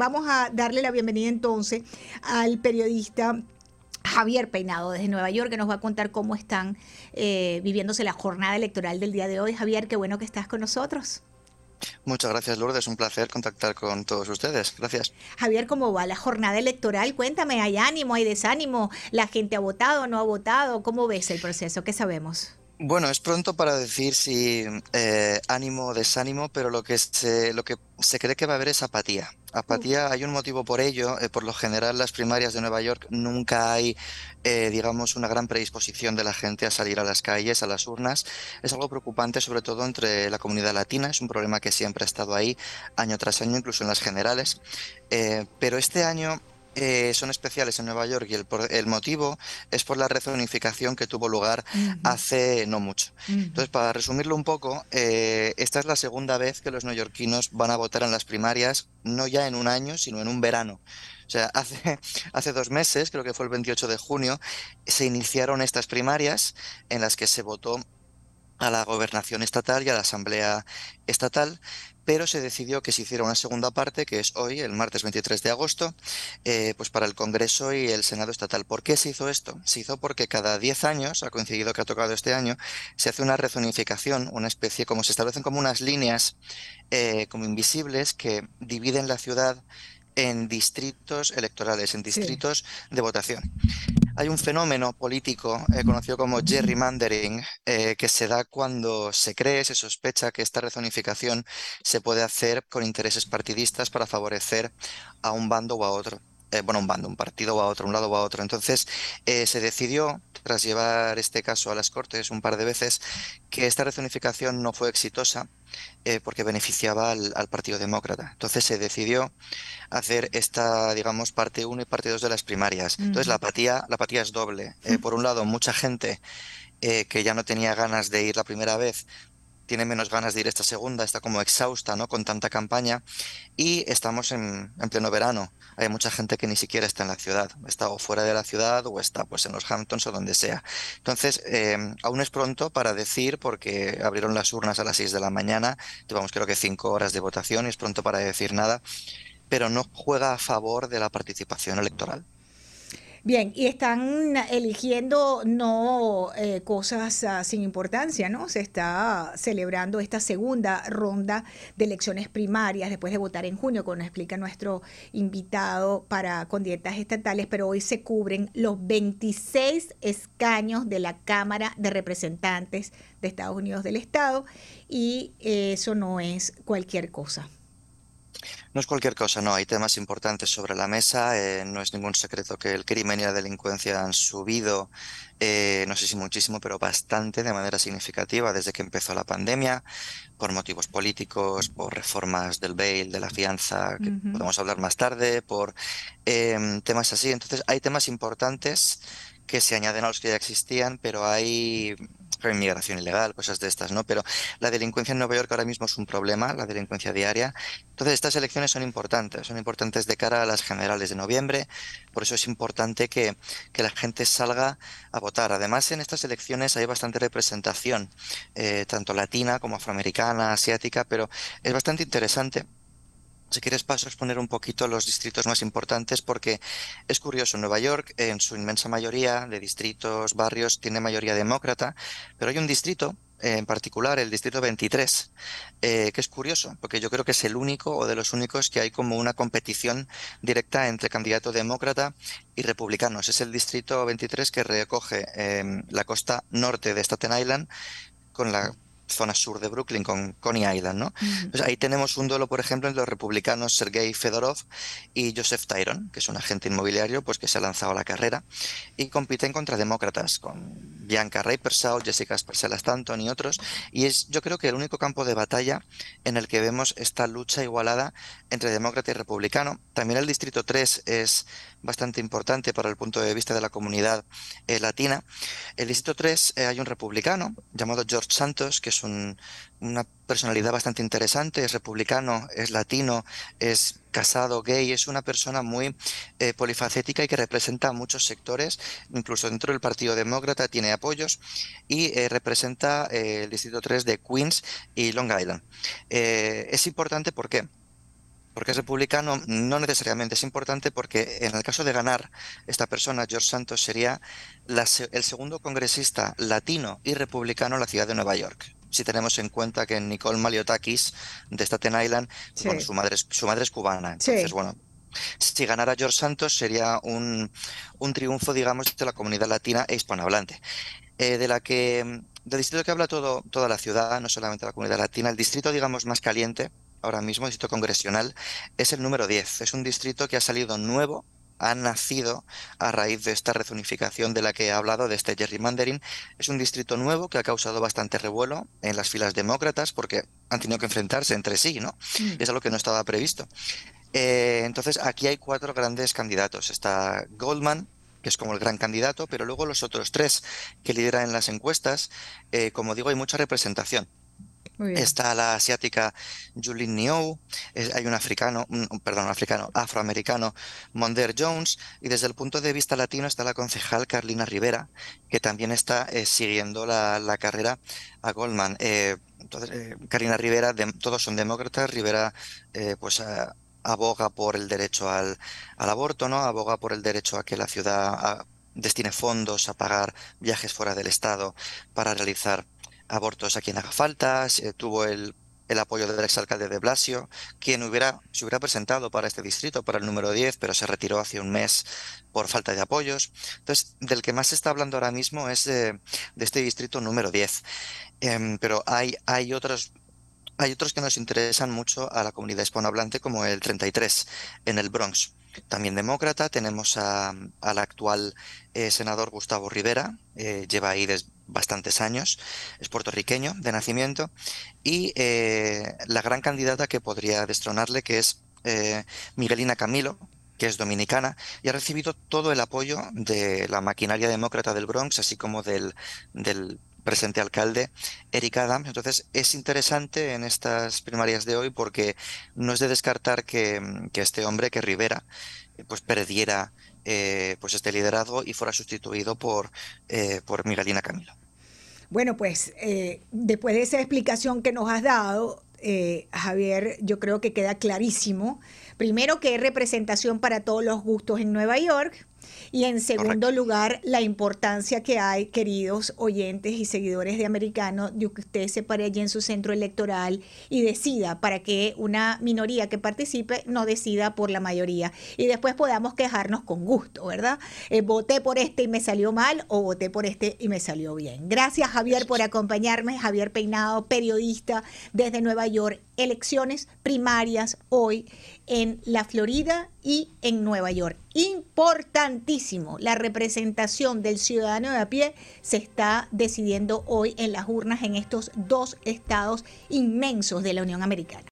vamos a darle la bienvenida entonces al periodista Javier Peinado desde Nueva York, que nos va a contar cómo están eh, viviéndose la jornada electoral del día de hoy. Javier, qué bueno que estás con nosotros. Muchas gracias, Lourdes. Un placer contactar con todos ustedes. Gracias. Javier, ¿cómo va la jornada electoral? Cuéntame, ¿hay ánimo, hay desánimo? ¿La gente ha votado, no ha votado? ¿Cómo ves el proceso? ¿Qué sabemos? Bueno, es pronto para decir si eh, ánimo o desánimo, pero lo que, se, lo que se cree que va a haber es apatía. Apatía, hay un motivo por ello. Eh, por lo general, las primarias de Nueva York nunca hay, eh, digamos, una gran predisposición de la gente a salir a las calles, a las urnas. Es algo preocupante, sobre todo entre la comunidad latina. Es un problema que siempre ha estado ahí, año tras año, incluso en las generales. pero este año eh, son especiales en Nueva York y el, el, motivo es por la rezonificación que tuvo lugar hace no mucho. Entonces, para resumirlo un poco, eh, esta es la segunda vez que los neoyorquinos van a votar en las primarias, no ya en un año, sino en un verano. O sea, hace, hace dos meses, creo que fue el 28 de junio, se iniciaron estas primarias en las que se votó a la gobernación estatal y a la asamblea estatal, pero se decidió que se hiciera una segunda parte, que es hoy, el martes 23 de agosto, eh, pues para el Congreso y el Senado estatal. ¿Por qué se hizo esto? Se hizo porque cada 10 años, ha coincidido que ha tocado este año, se hace una rezonificación, una especie, como se establecen como unas líneas eh, como invisibles que dividen la ciudad en distritos electorales, en distritos de votación. Hay un fenómeno político eh, conocido como gerrymandering eh, que se da cuando se cree, se sospecha que esta rezonificación se puede hacer con intereses partidistas para favorecer a un bando o a otro. Eh, bueno, un bando, un partido o a otro, un lado o a otro. Entonces, se decidió, tras llevar este caso a las Cortes un par de veces, que esta rezonificación no fue exitosa porque beneficiaba al, al, Partido Demócrata. Entonces se decidió hacer esta, digamos, parte 1 y parte 2 de las primarias. Entonces la apatía, la apatía es doble. Eh, por un lado, mucha gente eh, que ya no tenía ganas de ir la primera vez, tiene menos ganas de ir esta segunda, está como exhausta, ¿no? Con tanta campaña. Y estamos en, pleno verano. Hay mucha gente que ni siquiera está en la ciudad. Está o fuera de la ciudad o está pues en los Hamptons o donde sea. Entonces, eh, aún es pronto para decir, porque abrieron las urnas a las 6 de la mañana, llevamos creo que 5 horas de votación y es pronto para decir nada pero no juega a favor de la participación electoral. Bien, y están eligiendo no eh, cosas ah, sin importancia, ¿no? Se está celebrando esta segunda ronda de elecciones primarias después de votar en junio, como nos explica nuestro invitado para con dietas estatales, pero hoy se cubren los 26 escaños de la Cámara de Representantes de Estados Unidos del Estado y eso no es cualquier cosa. No es cualquier cosa, no. Hay temas importantes sobre la mesa. Eh, no es ningún secreto que el crimen y la delincuencia han subido, eh, no sé si muchísimo, pero bastante de manera significativa desde que empezó la pandemia, por motivos políticos, por reformas del bail, de la fianza, que podemos hablar más tarde, por em, temas así. Entonces, hay temas importantes que se añaden a los que ya existían, pero hay inmigración ilegal, cosas de estas, ¿no? Pero la delincuencia en Nueva York ahora mismo es un problema, la delincuencia diaria. Entonces, estas elecciones son importantes, son importantes de cara a las generales de noviembre, por eso es importante que, que la gente salga a votar. Además, en estas elecciones hay bastante representación, eh, tanto latina como afroamericana, asiática, pero es bastante interesante si quieres paso a exponer un poquito los distritos más importantes porque es curioso, Nueva York en su inmensa mayoría de distritos, barrios, tiene mayoría demócrata, pero hay un distrito en particular el distrito 23, eh, que es curioso, porque yo creo que es el único o de los únicos que hay como una competición directa entre candidato demócrata y republicanos. Es el distrito 23 que recoge em, la costa norte de Staten Island con la zona sur de Brooklyn con Coney Island, ¿no? Pues ahí tenemos un duelo, por ejemplo, entre los republicanos Sergei Fedorov y Joseph Tyron, que es un agente inmobiliario pues que se ha lanzado a la carrera y compiten contra demócratas con Bianca Reipersau, Jessica Sparcella Stanton y otros y es yo creo que el único campo de batalla en el que vemos esta lucha igualada entre demócrata y republicano. También el distrito 3 es bastante importante para el punto de vista de la comunidad eh, latina. El distrito 3 eh, hay un republicano llamado George Santos, que es una personalidad bastante interesante, es republicano, es latino, es casado, gay, es una persona muy eh, polifacética y que representa muchos sectores, incluso dentro del Partido Demócrata tiene apoyos y eh, representa eh, el Distrito 3 de Queens y Long Island. es importante porque porque es republicano, no necesariamente es importante porque en el caso de ganar esta persona, George Santos, sería el segundo congresista latino y republicano en la ciudad de Nueva York si tenemos en cuenta que Nicole Maliotakis de Staten Island, su, madre es, su madre es cubana. Entonces, bueno, si ganara George Santos sería un, un, triunfo, digamos, de la comunidad latina e hispanohablante. Eh, de la que, del distrito que habla todo, toda la ciudad, no solamente la comunidad latina, el distrito, digamos, más caliente ahora mismo, el distrito congresional, es el número 10. Es un distrito que ha salido nuevo ha nacido a raíz de esta rezonificación de la que he hablado, de este gerrymandering. Es un distrito nuevo que ha causado bastante revuelo en las filas demócratas porque han tenido que enfrentarse entre sí, ¿no? Mm. Es algo que no estaba previsto. Eh, entonces, aquí hay cuatro grandes candidatos. Está Goldman, que es como el gran candidato, pero luego los otros tres que lideran en las encuestas, eh, como digo, hay mucha representación. Está la asiática Julin Niou, hay un africano, perdón, africano, afroamericano, Monder Jones, y desde el punto de vista latino está la concejal Carlina Rivera, que también está eh, siguiendo la, carrera a Goldman. Eh, entonces, eh, Carlina Rivera, todos son demócratas, Rivera pues aboga por el derecho al, al, aborto, ¿no? Aboga por el derecho a que la ciudad destine fondos a pagar viajes fuera del estado para realizar abortos a quien haga falta, tuvo el, apoyo del exalcalde de Blasio, quien hubiera, se hubiera presentado para este distrito, para el número 10, pero se retiró hace un mes por falta de apoyos. Entonces, del que más se está hablando ahora mismo es de, este distrito número 10. Em, pero hay, hay otros hay otros que nos interesan mucho a la comunidad hispanohablante, como el 33 en el Bronx. También demócrata, tenemos al actual eh, senador Gustavo Rivera, eh, lleva ahí bastantes años, es puertorriqueño de nacimiento, y eh, la gran candidata que podría destronarle, que es eh, Miguelina Camilo, que es dominicana, y ha recibido todo el apoyo de la maquinaria demócrata del Bronx, así como del, del presente alcalde Eric Adams. Entonces es interesante en estas primarias de hoy porque no es de descartar que, que este hombre, que Rivera, pues perdiera eh, pues este liderazgo y fuera sustituido por, eh, por Miguelina Camilo. Bueno, pues eh, después de esa explicación que nos has dado, Javier, yo creo que queda clarísimo. Primero que hay representación para todos los gustos en Nueva York. Y en segundo lugar, la importancia que hay, queridos oyentes y seguidores de Americano, de que usted se pare allí en su centro electoral y decida para que una minoría que participe no decida por la mayoría. Y después podamos quejarnos con gusto, ¿verdad? Eh, voté por este y me salió mal o voté por este y me salió bien. Gracias, Javier, por acompañarme. Javier Peinado, periodista desde Nueva York. Elecciones primarias hoy en la Florida y en Nueva York. Importantísimo, la representación del ciudadano de a pie se está decidiendo hoy en las urnas en estos dos estados inmensos de la Unión Americana.